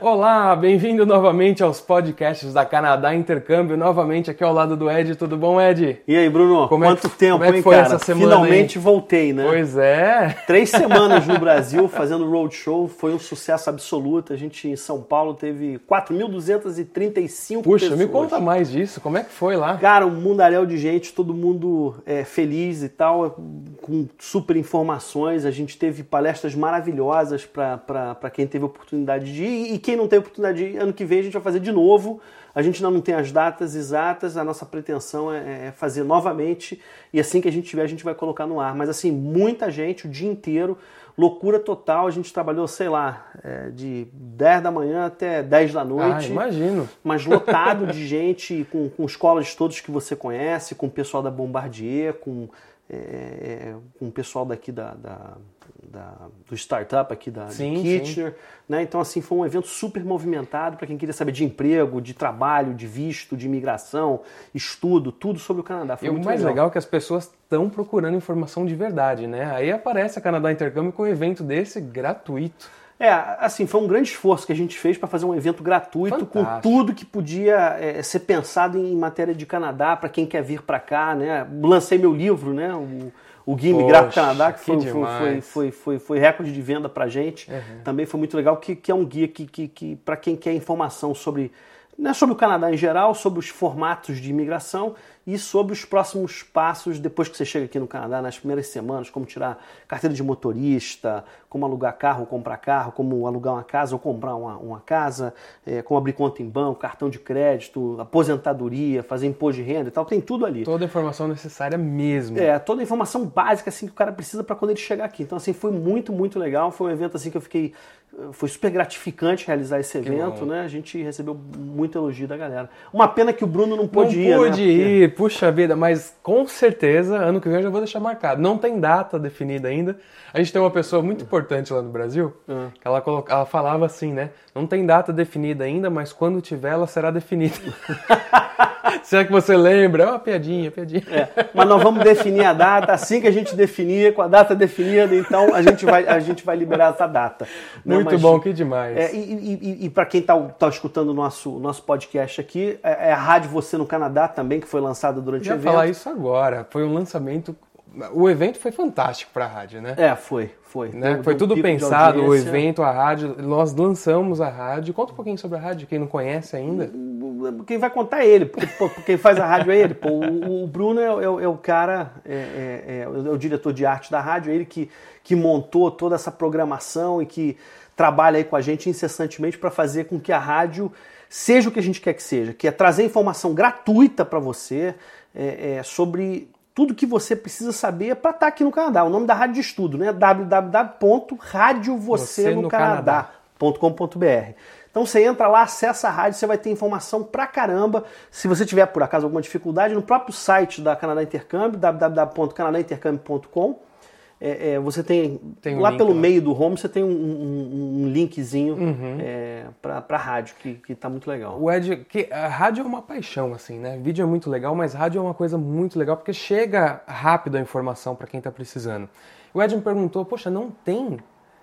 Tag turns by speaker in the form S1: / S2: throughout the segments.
S1: Olá, bem-vindo novamente aos podcasts da Canadá Intercâmbio. Novamente aqui ao lado do Ed. Tudo bom, Ed?
S2: E aí, Bruno?
S1: Como é
S2: Quanto
S1: que-
S2: tempo,
S1: como é que
S2: hein,
S1: foi
S2: cara?
S1: essa semana,
S2: Finalmente voltei, né?
S1: Pois é.
S2: Três semanas no Brasil fazendo roadshow, foi um sucesso absoluto. A gente em São Paulo teve 4.235
S1: Puxa,
S2: pessoas.
S1: me conta mais disso. Como é que foi lá?
S2: Cara, um mundaréu de gente, todo mundo é, feliz e tal, com super informações. A gente teve palestras maravilhosas para quem teve oportunidade de ir. E quem não teve oportunidade de ano que vem a gente vai fazer de novo. A gente ainda não tem as datas exatas, a nossa pretensão é, é fazer novamente. E assim que a gente tiver, a gente vai colocar no ar. Mas assim, muita gente o dia inteiro, loucura total. A gente trabalhou, sei lá, é, de 10 da manhã até 10 da
S1: Ah,
S2: noite
S1: imagino.
S2: mas lotado de gente, com, com escolas todos que você conhece, com o pessoal da Bombardier, com, é, é, com o pessoal daqui da, da- da- do startup aqui da,
S1: Sim.
S2: Né? Então, assim, foi um evento super movimentado para quem queria saber de emprego, de trabalho, de visto, de imigração, estudo, tudo sobre o Canadá. Foi
S1: E o mais legal é que as pessoas estão procurando informação de verdade, né? Aí aparece a Canadá Intercâmbio com um evento desse gratuito.
S2: É, assim, foi um grande esforço que a gente fez para fazer um evento gratuito com
S1: Fantástico.
S2: tudo que podia é, ser pensado em matéria de Canadá para quem quer vir para cá, né? Lancei meu livro, né? O, o Guia Migrar para o
S1: Poxa,
S2: Canadá, que,
S1: que
S2: foi, foi,
S1: demais.
S2: foi, foi, foi, foi recorde de venda para gente.
S1: Uhum.
S2: Também foi muito legal, que, que é um guia que, que, que para quem quer informação sobre, né, sobre o Canadá em geral, sobre os formatos de imigração e sobre os próximos passos depois que você chega aqui no Canadá, nas primeiras semanas, como tirar carteira de motorista, como alugar carro ou comprar carro, como alugar uma casa ou comprar uma, uma casa, eh, como abrir conta em banco, cartão de crédito, aposentadoria, fazer imposto de renda e tal, tem tudo ali.
S1: Toda a informação necessária mesmo.
S2: É, toda a informação básica assim que o cara precisa para quando ele chegar aqui. Então assim, foi muito, muito legal, foi um evento assim que eu fiquei foi super gratificante realizar esse evento, né? A gente recebeu muito elogio da galera. Uma pena que o Bruno não
S1: Não
S2: pôde ir,
S1: pude
S2: né? Porque-
S1: ir, puxa vida, mas com certeza ano que vem eu já vou deixar marcado. Não tem data definida ainda. A gente tem uma pessoa muito importante lá no Brasil,
S2: Ah.
S1: que ela, coloca, ela falava assim, né? Não tem data definida ainda, mas quando tiver ela será definida. Será que você lembra? É uma piadinha, piadinha.
S2: É, mas nós vamos definir a data assim que a gente definir, com a data definida, então a gente vai, a gente vai liberar essa data. né?
S1: Muito
S2: Mas-
S1: bom, que demais.
S2: É, e e, e, para quem está tá escutando o nosso, nosso podcast aqui, é, é a Rádio Você no Canadá também, que foi lançada durante
S1: Eu
S2: o evento.
S1: falar isso agora. Foi um lançamento. O evento foi fantástico para a rádio, né?
S2: É, foi, foi.
S1: Né?
S2: Deu-
S1: Foi
S2: deu
S1: tudo pensado, o evento, a rádio. Nós lançamos a rádio. Conta um pouquinho sobre a rádio, quem não conhece ainda.
S2: Quem vai contar é ele, porque pô, quem faz a rádio é ele. Pô, o, o Bruno é, o- é o- é o cara, é, é- é o- é diretor de arte da rádio, é ele que, que montou toda essa programação e que trabalha aí com a gente incessantemente para fazer com que a rádio seja o que a gente quer que seja, que é trazer informação gratuita para você é, é, sobre tudo que você precisa saber para estar aqui no Canadá. O nome da rádio de estudo, né? www.radiovocenocanadá.com.br. Então você entra lá, acessa a rádio, você vai ter informação pra caramba. Se você tiver por acaso alguma dificuldade, no próprio site da Canadá Intercâmbio, www.canadaintercâmbio.com, é, é, você tem,
S1: Tem um
S2: lá
S1: link
S2: pelo.
S1: Uhum.
S2: meio do home, você tem um, um- um linkzinho é, pra, pra rádio, que, que tá muito legal.
S1: O Ed, que a rádio é uma paixão, assim, né? Vídeo é muito legal, mas rádio é uma coisa muito legal porque chega rápido a informação para quem tá precisando. O Ed me perguntou, poxa, não tem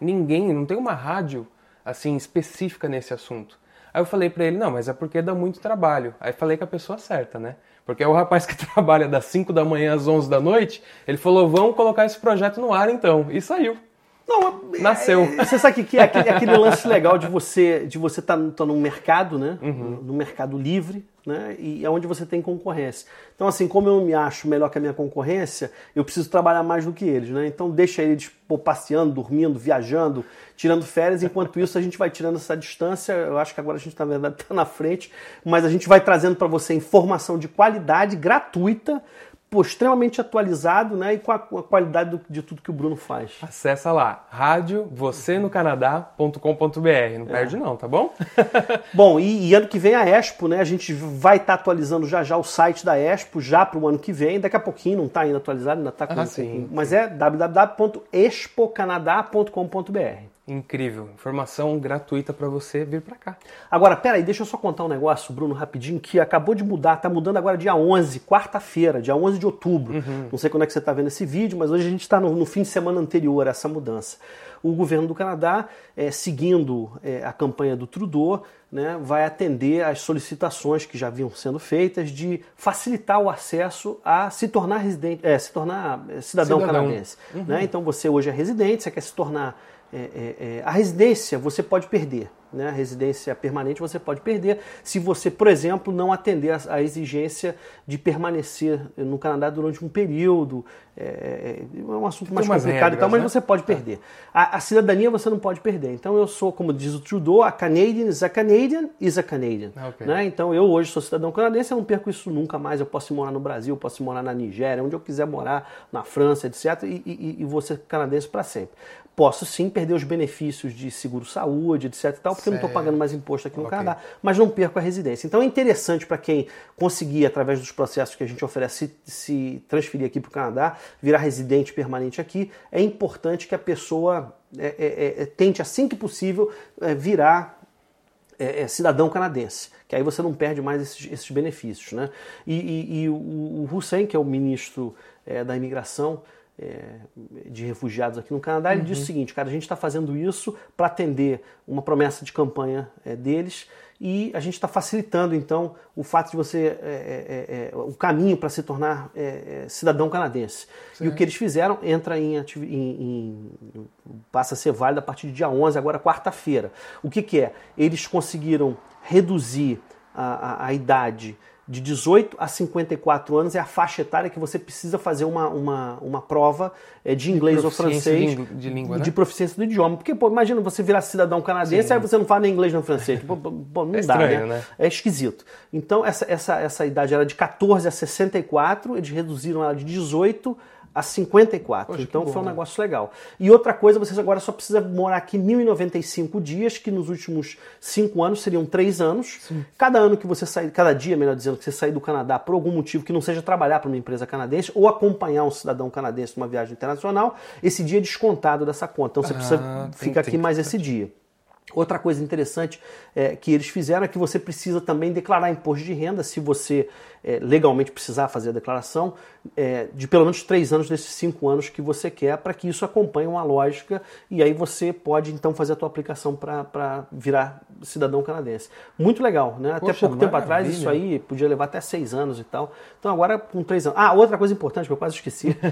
S1: ninguém, não tem uma rádio assim específica nesse assunto. Aí eu falei para ele, não, mas é porque dá muito trabalho. Aí falei com a pessoa certa, né? Porque é o rapaz que trabalha das 5 da manhã às 11 da noite, ele falou, vamos colocar esse projeto no ar então. E saiu.
S2: Não, é-
S1: Nasceu.
S2: é- você sabe o que é aquele, aquele lance legal de você de você estar tá, num mercado, né?
S1: Uhum.
S2: No mercado livre, né? E é onde você tem concorrência. Então, assim, como eu me acho melhor que a minha concorrência, eu preciso trabalhar mais do que eles, né? Então, deixa eles pô, passeando, dormindo, viajando, tirando férias. Enquanto isso, a gente vai tirando essa distância. Eu acho que agora a gente, na verdade, está na frente, mas a gente vai trazendo para você informação de qualidade, gratuita, pô, extremamente atualizado, né? E com a, com a qualidade do- de tudo que o Bruno faz.
S1: Acessa lá, radiovocenocanadá.com.br. Não perde não, tá bom?
S2: Bom, e, e ano que vem a Expo, né? A gente vai estar atualizando já já o site da Expo já para o ano que vem. Daqui a pouquinho, não está ainda atualizado, ainda está com,
S1: Ah, sim,
S2: mas é www.expocanadá.com.br.
S1: Incrível. Informação gratuita para você vir para cá.
S2: Agora, peraí, deixa eu só contar um negócio, Bruno, rapidinho, que acabou de mudar. Tá mudando agora dia 11, quarta-feira, dia 11 de outubro. Uhum. Não sei quando é que você está vendo esse vídeo, mas hoje a gente está no, no, fim de semana anterior a essa mudança. O governo do Canadá, é, seguindo é, a campanha do Trudeau, né, vai atender às solicitações que já vinham sendo feitas de facilitar o acesso a se tornar residente, é, se tornar é, cidadão, cidadão. canadense. Uhum. Né? Então você hoje é residente, você quer se tornar é, é, é, a residência você pode perder, né? a residência permanente você pode perder se você, por exemplo, não atender a, exigência de permanecer no Canadá durante um período. É, é, é um assunto mais complicado regras, e tal, mas né? você pode perder. A, a, cidadania você não pode perder. Então eu sou, como diz o Trudeau, a Canadian is a Canadian is a Canadian. Ah, okay. Né? Então eu hoje sou cidadão canadense, eu não perco isso nunca mais. Eu posso morar no Brasil, posso morar na Nigéria, onde eu quiser morar, na França, etc. E, e, e vou ser canadense para sempre posso sim perder os benefícios de seguro-saúde, etc. Tal, porque certo. eu não estou pagando mais imposto aqui no okay. Canadá, mas não perco a residência. Então é interessante para quem conseguir, através dos processos que a gente oferece, se, se transferir aqui para o Canadá, virar residente permanente aqui, é importante que a pessoa é, é, é, é tente, assim que possível, é, virar é, cidadão canadense, que aí você não perde mais esses, esses benefícios. Né? E, e, e o, o Hussein, que é o ministro da imigração, é, de refugiados aqui no Canadá, ele uhum. disse o seguinte, cara, a gente está fazendo isso para atender uma promessa de campanha é, deles e a gente está facilitando então o fato de você é, é, é o caminho para se tornar é, cidadão canadense. Sim. E o que eles fizeram entra em, em, em, passa a ser válido a partir de dia 11, agora quarta-feira. O que, que é? Eles conseguiram reduzir a, a, a idade de 18 a 54 anos é a faixa etária que você precisa fazer uma, uma, uma prova é, de inglês de ou francês.
S1: De, língua, né?
S2: De proficiência do idioma. Porque, pô, imagina você virar cidadão canadense, Sim. aí você não fala nem inglês nem francês. Pô, pô, não é dá, estranho, né? né? É esquisito. Então, essa, essa, essa idade era de 14 a 64, eles reduziram ela de 18 a 54. Poxa, então foi um né? negócio legal. E outra coisa, você agora só precisa morar aqui 1.095 dias, que nos últimos cinco anos seriam três anos. Sim. Cada ano que você sair, cada dia, melhor dizendo, que você sair do Canadá por algum motivo que não seja trabalhar para uma empresa canadense ou acompanhar um cidadão canadense numa viagem internacional, esse dia é descontado dessa conta. Então você precisa ah, ficar aqui mais esse dia. Outra coisa interessante é, que eles fizeram é que você precisa também declarar imposto de renda, se você é, legalmente precisar fazer a declaração, é, de pelo menos três anos desses cinco anos que você quer, para que isso acompanhe uma lógica e aí você pode então fazer a tua aplicação para virar cidadão canadense. Muito legal, né? Até pouco tempo atrás isso aí podia levar até seis anos e tal. Então agora com três anos. Ah, outra coisa importante que eu quase esqueci.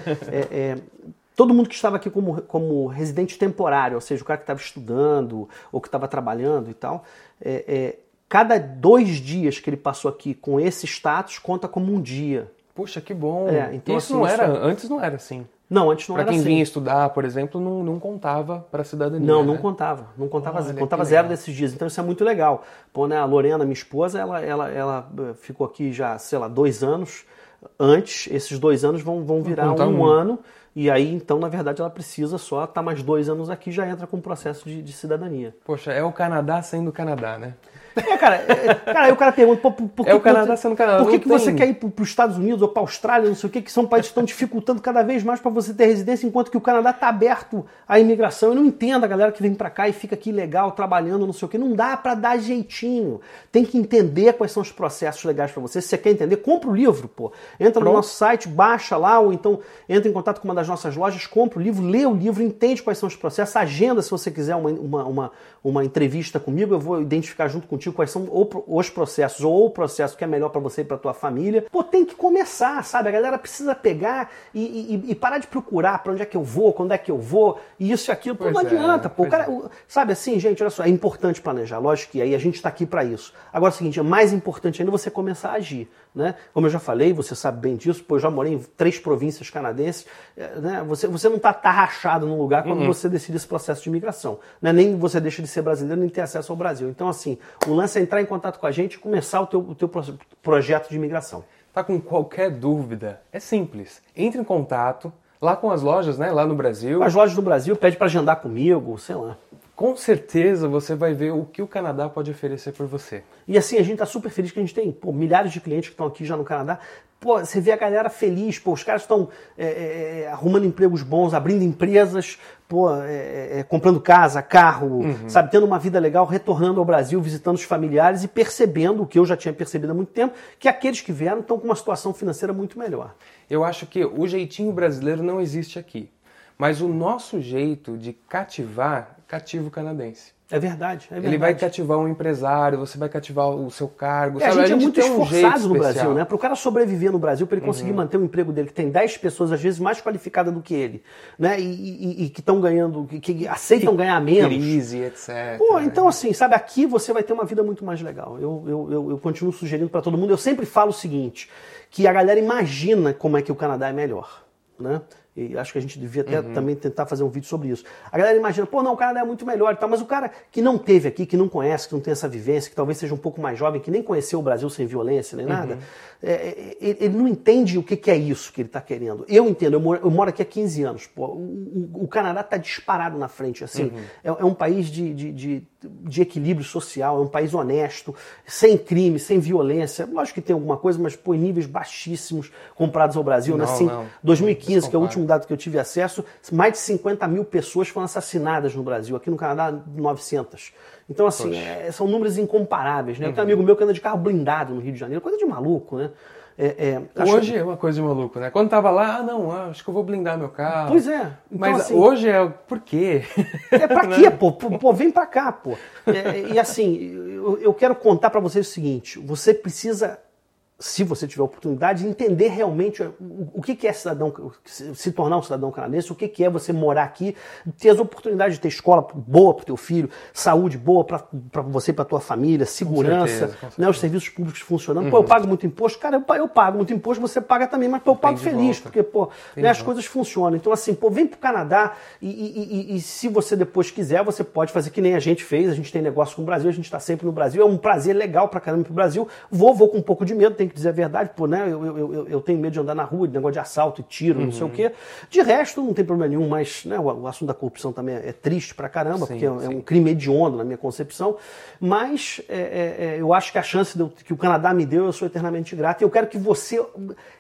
S2: é, é todo mundo que estava aqui como, como residente temporário, ou seja, o cara que estava estudando ou que estava trabalhando e tal, é, é, cada dois dias que ele passou aqui com esse status conta como um dia.
S1: Puxa, que bom. É, então, isso assim, não era, isso... antes não era assim.
S2: Não, antes não
S1: pra
S2: era
S1: assim.
S2: Para
S1: quem vinha estudar, por exemplo, não, não contava para a cidadania.
S2: Não,
S1: né?
S2: não contava. Não contava, Olha, contava zero desses dias. Então isso é muito legal. Pô, né, a Lorena, minha esposa, ela, ela, ela eh, ficou aqui já, sei lá, dois anos. Antes, esses dois anos vão, vão virar um, um ano e aí, então, na verdade, ela precisa só estar tá mais dois anos aqui já entra com o processo de, de cidadania.
S1: Poxa, é o Canadá sendo o Canadá, né?
S2: É, cara, é, cara, aí o cara pergunta, por, por, por
S1: é que, o Canadá sendo Canadá.
S2: Por que, que você quer ir para os Estados Unidos ou para a Austrália, não sei o que, que são países que estão dificultando cada vez mais para você ter residência, enquanto que o Canadá está aberto à imigração. Eu não entendo a galera que vem para cá e fica aqui legal, trabalhando, não sei o que. Não dá para dar jeitinho. Tem que entender quais são os processos legais para você. Se você quer entender, compra o livro, pô. Entra Pronto. no nosso site, baixa lá, ou então entra em contato com uma das nossas lojas, compra o livro, lê o livro, entende quais são os processos, agenda se você quiser uma, uma, uma, uma entrevista comigo, eu vou identificar junto contigo quais são os processos ou o processo que é melhor para você e para tua família. Pô, tem que começar, sabe? A galera precisa pegar e, e, e parar de procurar para onde é que eu vou, quando é que eu vou, e isso e aquilo. Pô, não é, adianta, pô. Cara, é. Sabe assim, gente, olha só, é importante planejar, lógico que aí a gente está aqui para isso. Agora é o seguinte, é mais importante ainda você começar a agir, né? Como eu já falei, você sabe bem disso, pô, eu já morei em três províncias canadenses, é, né? Você, você não está tá rachado num lugar quando uhum. você decide esse processo de imigração, né? Nem você deixa de ser brasileiro, nem ter acesso ao Brasil. Então, assim, o lance é entrar em contato com a gente e começar o teu, o teu projeto de imigração.
S1: Tá com qualquer dúvida? É simples. Entre em contato lá com as lojas, né? Lá no Brasil.
S2: As lojas do Brasil, pede para agendar comigo, sei lá.
S1: Com certeza você vai ver o que o Canadá pode oferecer por você.
S2: E assim, a gente está super feliz que a gente tem pô, milhares de clientes que estão aqui já no Canadá pô, você vê a galera feliz, pô, os caras estão é, é, é, arrumando empregos bons, abrindo empresas, pô, é, é, comprando casa, carro, uhum. sabe, tendo uma vida legal, retornando ao Brasil, visitando os familiares e percebendo o que eu já tinha percebido há muito tempo, que aqueles que vieram estão com uma situação financeira muito melhor.
S1: Eu acho que o jeitinho brasileiro não existe aqui. Mas o nosso jeito de cativar, cativa o canadense.
S2: É verdade, é verdade.
S1: Ele vai cativar um empresário, você vai cativar o seu cargo.
S2: É, a, gente a, gente é muito esforçado um no Brasil, né? Para o cara sobreviver no Brasil, para ele conseguir uhum. manter o emprego dele, que tem 10 pessoas, às vezes, mais qualificadas do que ele, né? E, e, e que estão ganhando, que, que aceitam e ganhar menos.
S1: Crise, etc.
S2: Pô, então assim, sabe, aqui você vai ter uma vida muito mais legal. Eu, eu, eu, eu continuo sugerindo para todo mundo. Eu sempre falo o seguinte: que a galera imagina como é que o Canadá é melhor, né? E acho que a gente devia até uhum. também tentar fazer um vídeo sobre isso. A galera imagina, pô, não, o Canadá é muito melhor e tal, mas o cara que não teve aqui, que não conhece, que não tem essa vivência, que talvez seja um pouco mais jovem, que nem conheceu o Brasil sem violência nem nada, uhum. é, é ele não entende o que é isso que ele está querendo. Eu entendo, eu moro, eu moro, aqui há 15 anos, pô, o, o, Canadá está disparado na frente, assim, uhum. é, é, um país de, de, de, de, equilíbrio social, é um país honesto, sem crime, sem violência. Lógico que tem alguma coisa, mas pô, em níveis baixíssimos comparados ao Brasil. Não, né? assim, não. 2015, que é o último dado que eu tive acesso, mais de 50 mil pessoas foram assassinadas no Brasil. Aqui no Canadá, 900. Então, assim, é, são números incomparáveis. Né? Uhum. Tem um amigo meu que anda de carro blindado no Rio de Janeiro, coisa de maluco, né?
S1: É, é, hoje que... é uma coisa de maluco, né? Quando tava lá, ah, não, ah, acho que eu vou blindar meu carro.
S2: Pois é.
S1: Então, Mas assim, hoje é por quê?
S2: É pra quê, pô? Pô, vem pra cá, pô. É, e assim, eu, eu quero contar para vocês o seguinte: você precisa se você tiver oportunidade, entender realmente o que é cidadão, se tornar um cidadão canadense, o que é você morar aqui, ter as oportunidades de ter escola boa para o teu filho, saúde boa para você e para tua família, segurança, certeza, né, os serviços públicos funcionando. Uhum. Pô, eu pago muito imposto, cara, eu, eu pago muito imposto, você paga também, mas pô, eu pago feliz, porque pô, né, as coisas funcionam. Então assim, pô, vem para o Canadá e, e, e, e, se você depois quiser, você pode fazer que nem a gente fez, a gente tem negócio com o Brasil, a gente está sempre no Brasil, é um prazer legal para caramba para o Brasil. Vou, vou com um pouco de medo, tem que dizer a verdade, pô, né? Eu, eu, eu, eu, tenho medo de andar na rua, de negócio de assalto e tiro, uhum. não sei o uhum. quê. De resto, não tem problema nenhum, mas né, o, o assunto da corrupção também é, é triste pra caramba, sim, porque é, é, um crime hediondo na minha concepção. Mas é, é, é, eu acho que a chance de, que o Canadá me deu, eu sou eternamente grato. E eu quero que você,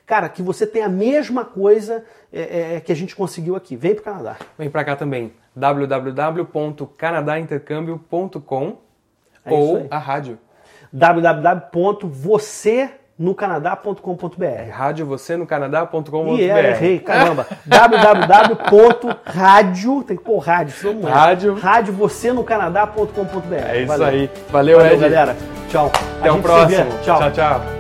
S2: cara, que você tenha a mesma coisa é, que a gente conseguiu aqui. Vem pro Canadá.
S1: Vem pra cá também. www.canadaintercâmbio.com ou a rádio
S2: www.você.nocanadá.com.br
S1: Rádio você no canadá.com.br
S2: E é, errei, caramba. www.rádio, tem que pôr rádio, senão
S1: Rádio.
S2: Rádio você no canadá.com.br.
S1: É isso Valeu. aí. Valeu, Valeu Ed.
S2: galera. Tchau.
S1: Até o próximo. Tchau, tchau. tchau.